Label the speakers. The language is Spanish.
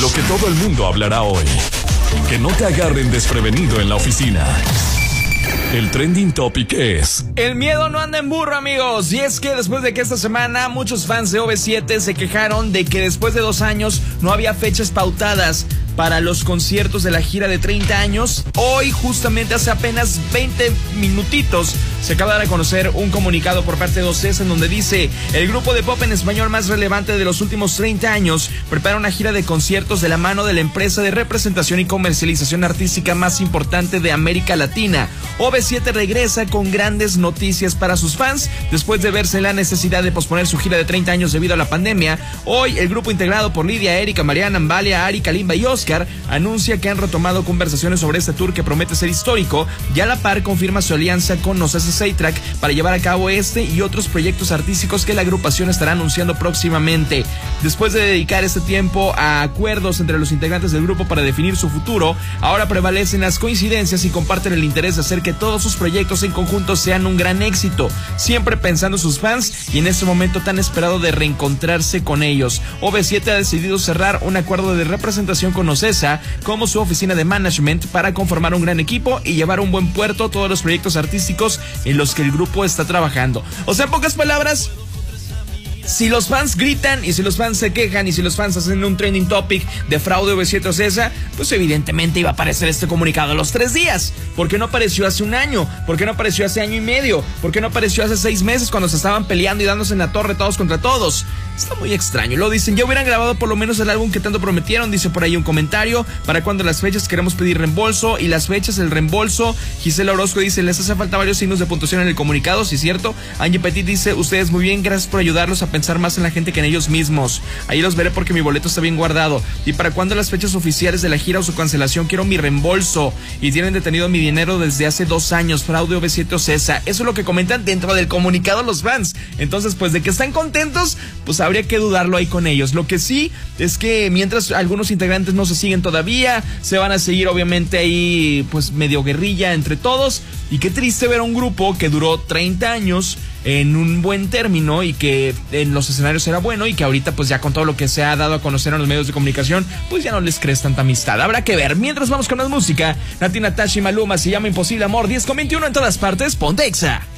Speaker 1: Lo que todo el mundo hablará hoy. Que no te agarren desprevenido en la oficina. El trending topic es.
Speaker 2: El miedo no anda en burro, amigos. Y es que después de que esta semana muchos fans de OV7 se quejaron de que después de dos años no había fechas pautadas para los conciertos de la gira de 30 años. Hoy, justamente hace apenas 20 minutitos, se acaba de dar conocer un comunicado por parte de OCES en donde dice, el grupo de pop en español más relevante de los últimos 30 años prepara una gira de conciertos de la mano de la empresa de representación y comercialización artística más importante de América Latina. OV7 regresa con grandes noticias para sus fans después de verse la necesidad de posponer su gira de 30 años debido a la pandemia. Hoy el grupo integrado por Lidia, Erika, Mariana, Ambalia, Ari, Kalimba y Oscar anuncia que han retomado conversaciones sobre este tour que promete ser histórico y a la par confirma su alianza con Nocesa Seitrack para llevar a cabo este y otros proyectos artísticos que la agrupación estará anunciando próximamente. Después de dedicar este tiempo a acuerdos entre los integrantes del grupo para definir su futuro, ahora prevalecen las coincidencias y comparten el interés de hacer que todos sus proyectos en conjunto sean un gran éxito, siempre pensando en sus fans y en este momento tan esperado de reencontrarse con ellos. OV7 ha decidido cerrar un acuerdo de representación con Ocesa como su oficina de management para conformar un gran equipo y llevar a un buen puerto todos los proyectos artísticos en los que el grupo está trabajando. O sea, en pocas palabras, si los fans gritan y si los fans se quejan y si los fans hacen un trending topic de fraude V7 o Cesa, pues evidentemente iba a aparecer este comunicado a los tres días. ¿Por qué no apareció hace un año? ¿Por qué no apareció hace año y medio? ¿Por qué no apareció hace seis meses cuando se estaban peleando y dándose en la torre todos contra todos? Está muy extraño. Lo dicen, ya hubieran grabado por lo menos el álbum que tanto prometieron, dice por ahí un comentario. Para cuando las fechas queremos pedir reembolso y las fechas, el reembolso. Gisela Orozco dice, les hace falta varios signos de puntuación en el comunicado, si es cierto. Angie Petit dice, ustedes muy bien, gracias por ayudarlos a pensar más en la gente que en ellos mismos. Ahí los veré porque mi boleto está bien guardado. Y para cuando las fechas oficiales de la gira o su cancelación, quiero mi reembolso. Y tienen detenido mi dinero desde hace dos años, fraude OV7 o CESA. Eso es lo que comentan dentro del comunicado los fans. Entonces, pues de que están contentos, pues habría que dudarlo ahí con ellos. Lo que sí es que mientras algunos integrantes no se siguen todavía, se van a seguir obviamente ahí pues medio guerrilla entre todos. Y qué triste ver a un grupo que duró 30 años en un buen término y que en los escenarios era bueno y que ahorita pues ya con todo lo que se ha dado a conocer en los medios de comunicación pues ya no les crees tanta amistad. Habrá que ver. Mientras vamos con la música, Nati Natashi Maluma se llama Imposible Amor 10 con 21 en todas partes, Pontexa.